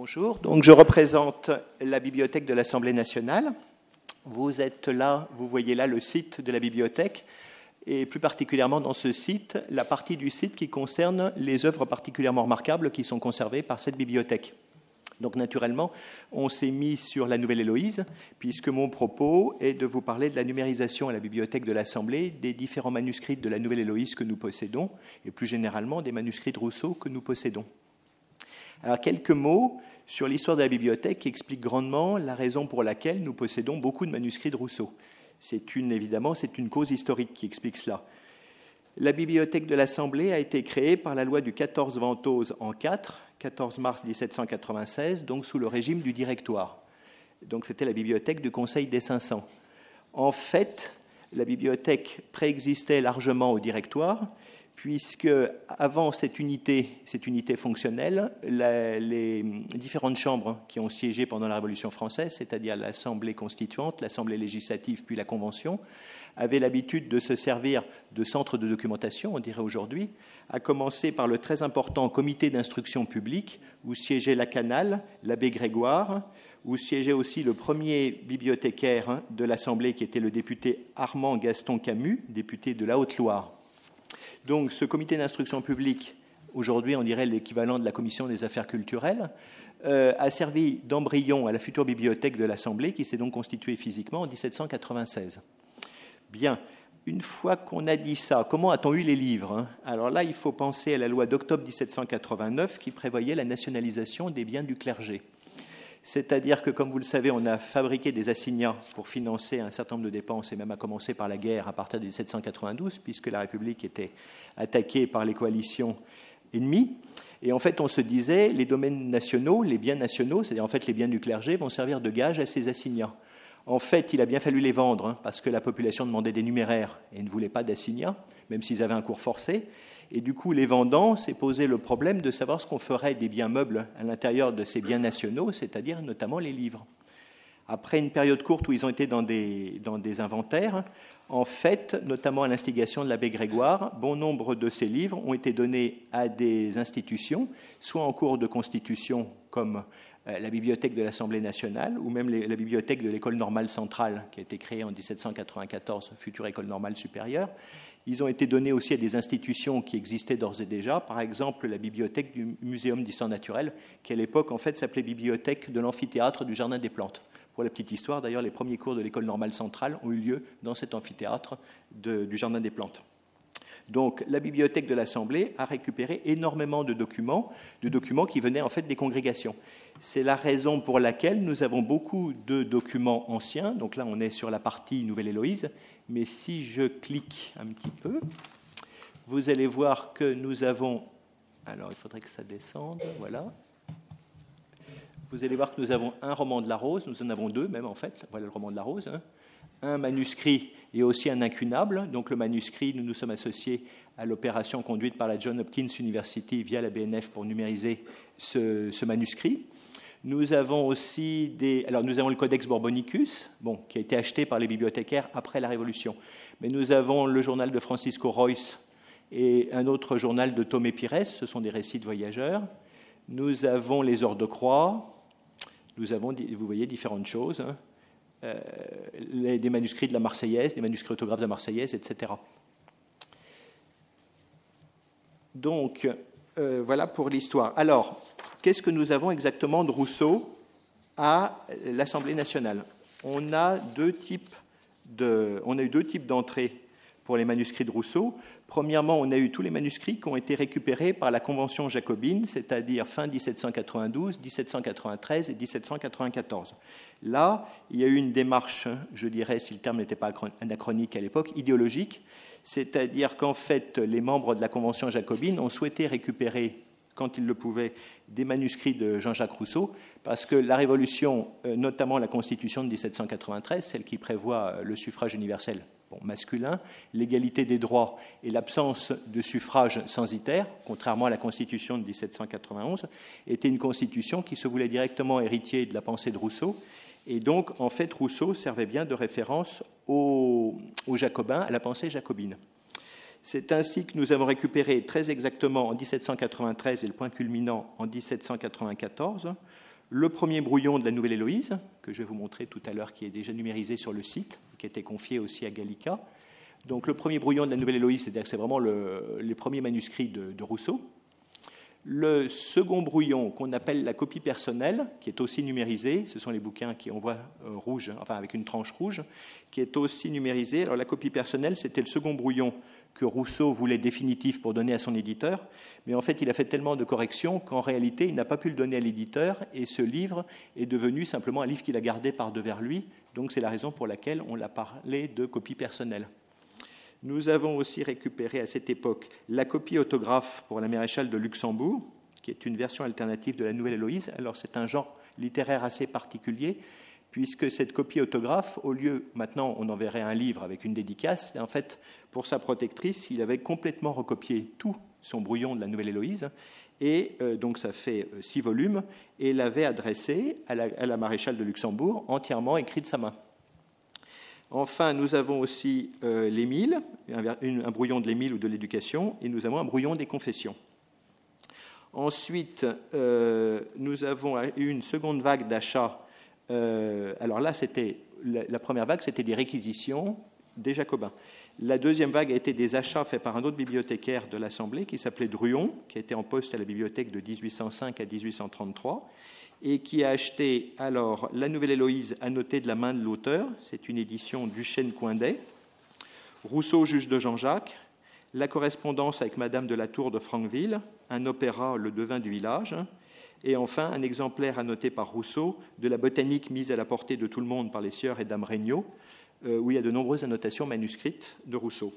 Bonjour, donc je représente la bibliothèque de l'Assemblée nationale. Vous êtes là, vous voyez là le site de la bibliothèque, et plus particulièrement dans ce site, la partie du site qui concerne les œuvres particulièrement remarquables qui sont conservées par cette bibliothèque. Donc naturellement, on s'est mis sur la Nouvelle Héloïse, puisque mon propos est de vous parler de la numérisation à la bibliothèque de l'Assemblée des différents manuscrits de la Nouvelle Héloïse que nous possédons, et plus généralement des manuscrits de Rousseau que nous possédons. Alors quelques mots sur l'histoire de la bibliothèque qui expliquent grandement la raison pour laquelle nous possédons beaucoup de manuscrits de Rousseau. C'est une, évidemment, c'est une cause historique qui explique cela. La bibliothèque de l'Assemblée a été créée par la loi du 14 Ventose en 4, 14 mars 1796, donc sous le régime du directoire. Donc c'était la bibliothèque du Conseil des 500. En fait, la bibliothèque préexistait largement au directoire, puisque avant cette unité, cette unité fonctionnelle, les différentes chambres qui ont siégé pendant la Révolution française, c'est-à-dire l'Assemblée constituante, l'Assemblée législative, puis la Convention, avaient l'habitude de se servir de centre de documentation, on dirait aujourd'hui, à commencer par le très important comité d'instruction publique, où siégeait la Canale, l'abbé Grégoire, où siégeait aussi le premier bibliothécaire de l'Assemblée, qui était le député Armand Gaston Camus, député de la Haute-Loire. Donc ce comité d'instruction publique, aujourd'hui on dirait l'équivalent de la commission des affaires culturelles, euh, a servi d'embryon à la future bibliothèque de l'Assemblée qui s'est donc constituée physiquement en 1796. Bien, une fois qu'on a dit ça, comment a-t-on eu les livres hein? Alors là, il faut penser à la loi d'octobre 1789 qui prévoyait la nationalisation des biens du clergé. C'est-à-dire que, comme vous le savez, on a fabriqué des assignats pour financer un certain nombre de dépenses, et même à commencer par la guerre à partir de 1792, puisque la République était attaquée par les coalitions ennemies. Et en fait, on se disait, les domaines nationaux, les biens nationaux, c'est-à-dire en fait les biens du clergé, vont servir de gage à ces assignats. En fait, il a bien fallu les vendre, hein, parce que la population demandait des numéraires et ne voulait pas d'assignats, même s'ils avaient un cours forcé. Et du coup, les vendants s'est posé le problème de savoir ce qu'on ferait des biens meubles à l'intérieur de ces biens nationaux, c'est-à-dire notamment les livres. Après une période courte où ils ont été dans des, dans des inventaires, en fait, notamment à l'instigation de l'abbé Grégoire, bon nombre de ces livres ont été donnés à des institutions, soit en cours de constitution comme euh, la bibliothèque de l'Assemblée nationale ou même la bibliothèque de l'école normale centrale qui a été créée en 1794, future école normale supérieure, ils ont été donnés aussi à des institutions qui existaient d'ores et déjà, par exemple la bibliothèque du Muséum d'histoire naturelle, qui à l'époque en fait s'appelait bibliothèque de l'amphithéâtre du Jardin des plantes. Pour la petite histoire, d'ailleurs, les premiers cours de l'école normale centrale ont eu lieu dans cet amphithéâtre du Jardin des plantes. Donc la bibliothèque de l'Assemblée a récupéré énormément de documents, de documents qui venaient en fait des congrégations. C'est la raison pour laquelle nous avons beaucoup de documents anciens. Donc là, on est sur la partie Nouvelle-Héloïse, mais si je clique un petit peu, vous allez voir que nous avons. Alors, il faudrait que ça descende, voilà. Vous allez voir que nous avons un roman de la Rose, nous en avons deux même en fait, voilà le roman de la Rose, hein. un manuscrit et aussi un incunable. Donc le manuscrit, nous nous sommes associés à l'opération conduite par la John Hopkins University via la BNF pour numériser ce manuscrit. Nous avons aussi des. Alors, nous avons le Codex Borbonicus, bon, qui a été acheté par les bibliothécaires après la Révolution. Mais nous avons le journal de Francisco Royce et un autre journal de Tomé Pires, ce sont des récits de voyageurs. Nous avons les Heures de Croix. Nous avons, vous voyez, différentes choses. Hein. Euh, des manuscrits de la Marseillaise, des manuscrits autographes de la Marseillaise, etc. Donc, euh, voilà pour l'histoire. Alors, qu'est-ce que nous avons exactement de Rousseau à l'Assemblée nationale? On a, deux types de, on a eu deux types d'entrées pour les manuscrits de Rousseau. Premièrement, on a eu tous les manuscrits qui ont été récupérés par la Convention jacobine, c'est-à-dire fin 1792, 1793 et 1794. Là, il y a eu une démarche, je dirais, si le terme n'était pas anachronique à l'époque, idéologique, c'est-à-dire qu'en fait, les membres de la Convention jacobine ont souhaité récupérer, quand ils le pouvaient, des manuscrits de Jean-Jacques Rousseau, parce que la Révolution, euh, notamment la Constitution de 1793, celle qui prévoit euh, le suffrage universel masculin, l'égalité des droits et l'absence de suffrage censitaire, contrairement à la Constitution de 1791, était une constitution qui se voulait directement héritier de la pensée de Rousseau et donc, en fait, Rousseau servait bien de référence aux, Jacobins, à la pensée jacobine. C'est ainsi que nous avons récupéré très exactement en 1793 et le point culminant en 1794 le premier brouillon de la Nouvelle Héloïse, que je vais vous montrer tout à l'heure, qui est déjà numérisé sur le site, qui a été confié aussi à Gallica. Donc le premier brouillon de la Nouvelle Héloïse, c'est-à-dire que c'est vraiment les premiers manuscrits de, Rousseau. Le second brouillon, qu'on appelle la copie personnelle, qui est aussi numérisé, ce sont les bouquins qui on voit rouge, enfin avec une tranche rouge, qui est aussi numérisé. Alors la copie personnelle, c'était le second brouillon que Rousseau voulait définitif pour donner à son éditeur, mais en fait il a fait tellement de corrections qu'en réalité il n'a pas pu le donner à l'éditeur et ce livre est devenu simplement un livre qu'il a gardé par devers lui, donc c'est la raison pour laquelle on l'a parlé de copie personnelle. Nous avons aussi récupéré à cette époque la copie autographe pour la maréchale de Luxembourg, qui est une version alternative de la Nouvelle Héloïse. Alors c'est un genre littéraire assez particulier, puisque cette copie autographe, au lieu, maintenant on enverrait un livre avec une dédicace, en fait, pour sa protectrice, il avait complètement recopié tout son brouillon de la Nouvelle Héloïse, et euh, donc ça fait euh, six volumes, et l'avait adressé à la, à la maréchale de Luxembourg, entièrement écrit de sa main. Enfin, nous avons aussi euh, l'Émile, un, brouillon de l'Émile ou de l'éducation, et nous avons un brouillon des confessions. Ensuite, euh, nous avons eu une seconde vague d'achats. Euh, alors là, c'était la, première vague, c'était des réquisitions des Jacobins. La deuxième vague a été des achats faits par un autre bibliothécaire de l'Assemblée qui s'appelait Druon, qui était en poste à la bibliothèque de 1805 à 1833 et qui a acheté alors La Nouvelle Héloïse annotée de la main de l'auteur, c'est une édition du chêne Coindet, Rousseau, juge de Jean-Jacques, La correspondance avec Madame de la Tour de Franqueville, un opéra, Le devin du village, et enfin un exemplaire annoté par Rousseau de la botanique mise à la portée de tout le monde par les sieurs et dames Regnault, euh, où il y a de nombreuses annotations manuscrites de Rousseau.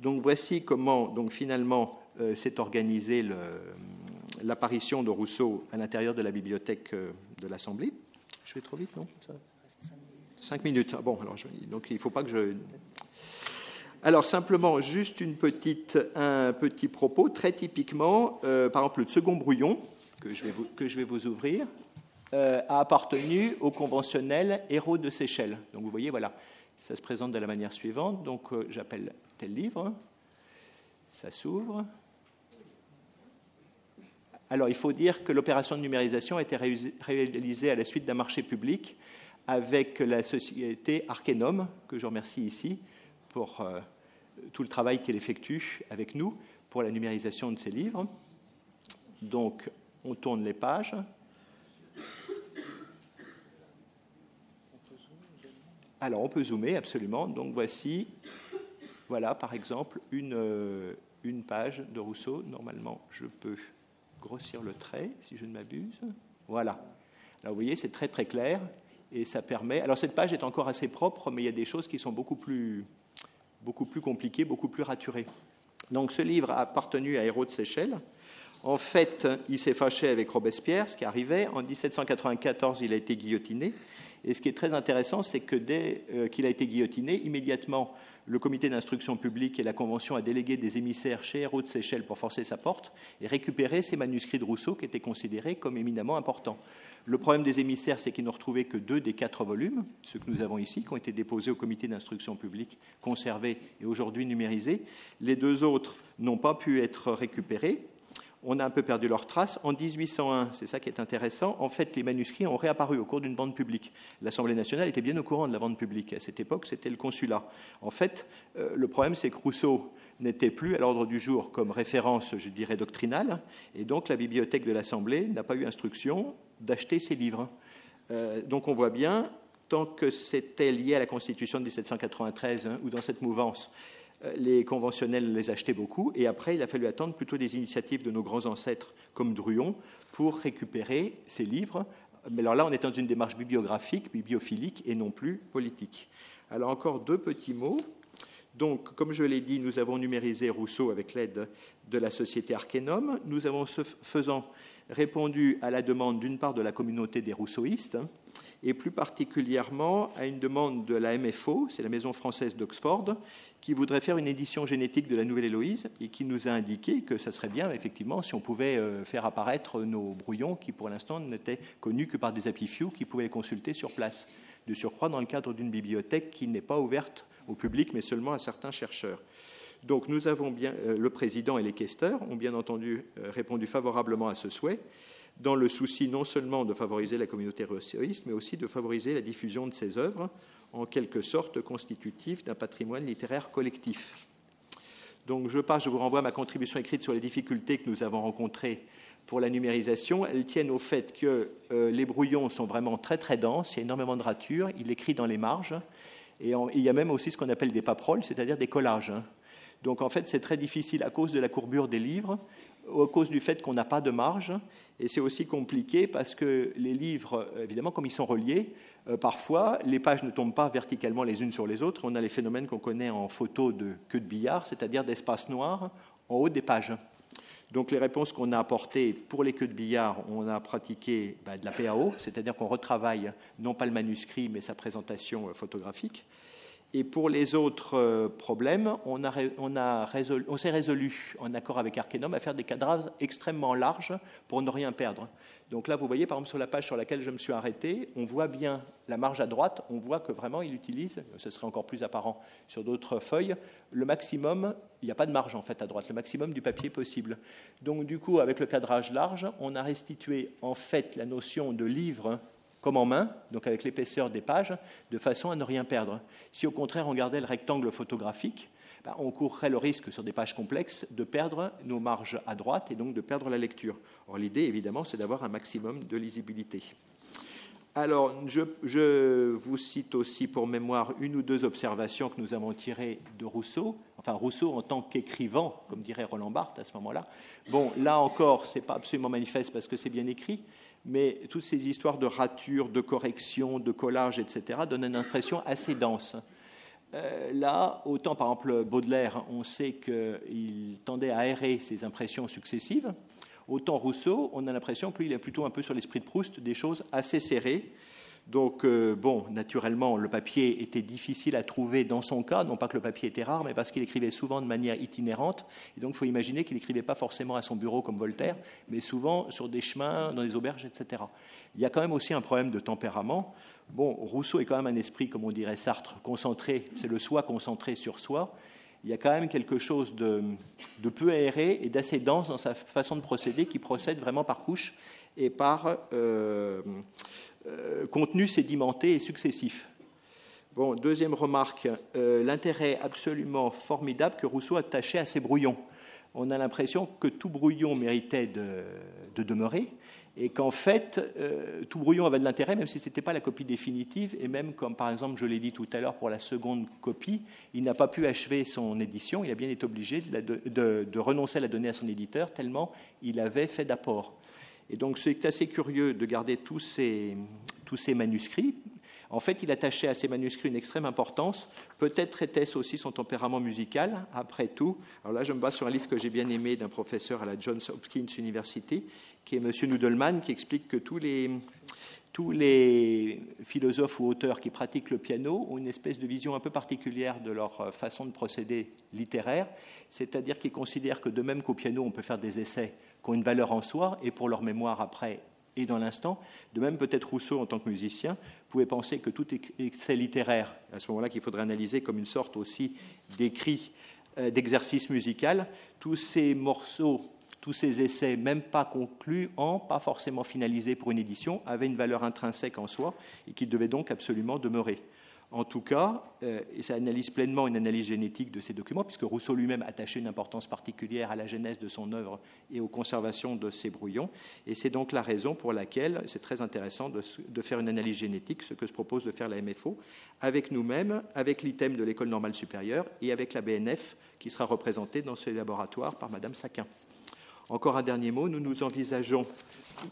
Donc voici comment donc finalement euh, s'est organisé le, l'apparition de Rousseau à l'intérieur de la bibliothèque euh, de l'Assemblée. Je vais trop vite, non? Cinq minutes. Ah bon, alors donc il ne faut pas que je. Alors simplement, juste une petite, un petit propos. Très typiquement, euh, par exemple, le second brouillon que je vais vous, que je vais vous ouvrir euh, a appartenu au conventionnel héros de Seychelles. Donc vous voyez, voilà, ça se présente de la manière suivante. Donc j'appelle tel livre, ça s'ouvre. Alors, il faut dire que l'opération de numérisation a été réalisée à la suite d'un marché public avec la société Arkenum, que je remercie ici pour euh, tout le travail qu'elle effectue avec nous pour la numérisation de ces livres. Donc, on tourne les pages. Alors, on peut zoomer, absolument. Donc, voici, voilà, par exemple, une, euh, une page de Rousseau. Normalement, je peux grossir le trait, si je ne m'abuse. Voilà. Alors vous voyez, c'est très très clair et ça permet. Alors cette page est encore assez propre, mais il y a des choses qui sont beaucoup plus, beaucoup plus compliquées, beaucoup plus raturées. Donc ce livre a appartenu à Hérault de Seychelles. En fait, il s'est fâché avec Robespierre, ce qui arrivait. En 1794, il a été guillotiné. Et ce qui est très intéressant, c'est que dès euh, qu'il a été guillotiné, immédiatement, le comité d'instruction publique et la Convention a délégué des émissaires chez Hérault de Seychelles pour forcer sa porte et récupérer ces manuscrits de Rousseau qui étaient considérés comme éminemment importants. Le problème des émissaires, c'est qu'ils n'ont retrouvé que deux des quatre volumes, ceux que nous avons ici, qui ont été déposés au comité d'instruction publique, conservés et aujourd'hui numérisés. Les deux autres n'ont pas pu être récupérés on a un peu perdu leur trace. En 1801, c'est ça qui est intéressant, en fait, les manuscrits ont réapparu au cours d'une vente publique. L'Assemblée nationale était bien au courant de la vente publique. À cette époque, c'était le consulat. En fait, euh, le problème, c'est que Rousseau n'était plus à l'ordre du jour comme référence, je dirais, doctrinale, et donc la bibliothèque de l'Assemblée n'a pas eu instruction d'acheter ces livres. Euh, donc on voit bien, tant que c'était lié à la Constitution de 1793 hein, ou dans cette mouvance, les conventionnels les achetaient beaucoup, et après, il a fallu attendre plutôt des initiatives de nos grands ancêtres comme Druon pour récupérer ces livres. Mais alors là, on est dans une démarche bibliographique, bibliophilique, et non plus politique. Alors encore deux petits mots. Donc, comme je l'ai dit, nous avons numérisé Rousseau avec l'aide de la société Arkenum. Nous avons, ce faisant, répondu à la demande d'une part de la communauté des rousseauistes, et plus particulièrement à une demande de la MFO, c'est la Maison française d'Oxford, qui voudrait faire une édition génétique de la Nouvelle Héloïse et qui nous a indiqué que ça serait bien, effectivement, si on pouvait euh, faire apparaître nos brouillons qui, pour l'instant, n'étaient connus que par des few qui pouvaient les consulter sur place. De surcroît, dans le cadre d'une bibliothèque qui n'est pas ouverte au public, mais seulement à certains chercheurs. Donc, nous avons bien, euh, le président et les questeurs ont bien entendu euh, répondu favorablement à ce souhait. dans le souci non seulement de favoriser la communauté russoïste, mais aussi de favoriser la diffusion de ses œuvres, en quelque sorte constitutif d'un patrimoine littéraire collectif. Donc je passe, je vous renvoie à ma contribution écrite sur les difficultés que nous avons rencontrées pour la numérisation. Elles tiennent au fait que euh, les brouillons sont vraiment très très denses, il y a énormément de ratures, il écrit dans les marges, et il y a même aussi ce qu'on appelle des paperoles, c'est-à-dire des collages. Donc en fait c'est très difficile à cause de la courbure des livres, à cause du fait qu'on n'a pas de marge, et c'est aussi compliqué parce que les livres, évidemment, comme ils sont reliés, euh, parfois, les pages ne tombent pas verticalement les unes sur les autres. On a les phénomènes qu'on connaît en photo de queue de billard, c'est-à-dire d'espace noir en haut des pages. Donc les réponses qu'on a apportées pour les queues de billard, on a pratiqué bah, de la PAO, c'est-à-dire qu'on retravaille non pas le manuscrit, mais sa présentation euh, photographique. Et pour les autres euh, problèmes, on, s'est résolu, en accord avec Arkenum, à faire des cadrages extrêmement larges pour ne rien perdre. Donc là, vous voyez, par exemple, sur la page sur laquelle je me suis arrêté, on voit bien la marge à droite, on voit que vraiment il utilise, ce serait encore plus apparent sur d'autres feuilles, le maximum, il n'y a pas de marge en fait à droite, le maximum du papier possible. Donc du coup, avec le cadrage large, on a restitué en fait la notion de livre comme en main, donc avec l'épaisseur des pages, de façon à ne rien perdre. Si au contraire on gardait le rectangle photographique, ben, on courrait le risque sur des pages complexes de perdre nos marges à droite et donc de perdre la lecture. Or l'idée évidemment c'est d'avoir un maximum de lisibilité. Alors, je, je, vous cite aussi pour mémoire une ou deux observations que nous avons tirées de Rousseau. Enfin, Rousseau en tant qu'écrivant, comme dirait Roland Barthes à ce moment-là. Bon, là encore, ce n'est pas absolument manifeste parce que c'est bien écrit, mais toutes ces histoires de rature, de correction, de collage, etc., donnent une impression assez dense. Euh, là, autant par exemple Baudelaire, on sait qu'il tendait à aérer ses impressions successives, autant Rousseau, on a l'impression qu'il est plutôt un peu sur l'esprit de Proust, des choses assez serrées, donc, euh, bon, naturellement, le papier était difficile à trouver dans son cas, non pas que le papier était rare, mais parce qu'il écrivait souvent de manière itinérante. Et donc, il faut imaginer qu'il n'écrivait pas forcément à son bureau comme Voltaire, mais souvent sur des chemins, dans des auberges, etc. Il y a quand même aussi un problème de tempérament. Bon, Rousseau est quand même un esprit, comme on dirait Sartre, concentré, c'est le soi concentré sur soi. Il y a quand même quelque chose de, peu aéré et d'assez dense dans sa façon de procéder, qui procède vraiment par couche et par. Euh, euh, contenu sédimenté et successif. Bon, deuxième remarque, euh, l'intérêt absolument formidable que Rousseau attachait à ces brouillons. On a l'impression que tout brouillon méritait de, demeurer et qu'en fait, euh, tout brouillon avait de l'intérêt, même si ce n'était pas la copie définitive, et même comme par exemple je l'ai dit tout à l'heure pour la seconde copie, il n'a pas pu achever son édition, il a bien été obligé de, de renoncer à la donner à son éditeur, tellement il avait fait d'apport. Et donc c'est assez curieux de garder tous ces, tous ces manuscrits. En fait, il attachait à ces manuscrits une extrême importance. Peut-être était-ce aussi son tempérament musical, après tout. Alors là, je me base sur un livre que j'ai bien aimé d'un professeur à la Johns Hopkins University, qui est M. Nudelman, qui explique que tous les, tous les philosophes ou auteurs qui pratiquent le piano ont une espèce de vision un peu particulière de leur façon de procéder littéraire, c'est-à-dire qu'ils considèrent que de même qu'au piano, on peut faire des essais qui ont une valeur en soi et pour leur mémoire après et dans l'instant. De même, peut-être Rousseau, en tant que musicien, pouvait penser que tout excès littéraire, à ce moment-là qu'il faudrait analyser comme une sorte aussi d'écrit, euh, d'exercice musical, tous ces morceaux, tous ces essais, même pas conclus, pas forcément finalisés pour une édition, avaient une valeur intrinsèque en soi et qu'ils devaient donc absolument demeurer. En tout cas, euh, ça analyse pleinement une analyse génétique de ces documents, puisque Rousseau lui-même attachait une importance particulière à la genèse de son œuvre et aux conservations de ces brouillons. Et c'est donc la raison pour laquelle c'est très intéressant de, de, faire une analyse génétique, ce que se propose de faire la MFO, avec nous-mêmes, avec l'item de l'École normale supérieure et avec la BNF qui sera représentée dans ce laboratoire par Madame Saquin. Encore un dernier mot, nous nous envisageons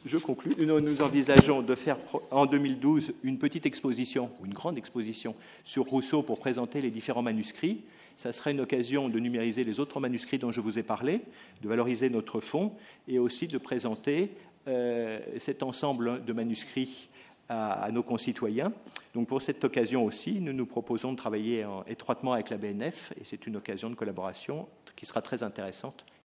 je conclus. Nous, envisageons de faire en 2012 une petite exposition, ou une grande exposition, sur Rousseau pour présenter les différents manuscrits. Ça serait une occasion de numériser les autres manuscrits dont je vous ai parlé, de valoriser notre fonds et aussi de présenter euh, cet ensemble de manuscrits à, nos concitoyens. Donc pour cette occasion aussi, nous nous proposons de travailler étroitement avec la BNF et c'est une occasion de collaboration qui sera très intéressante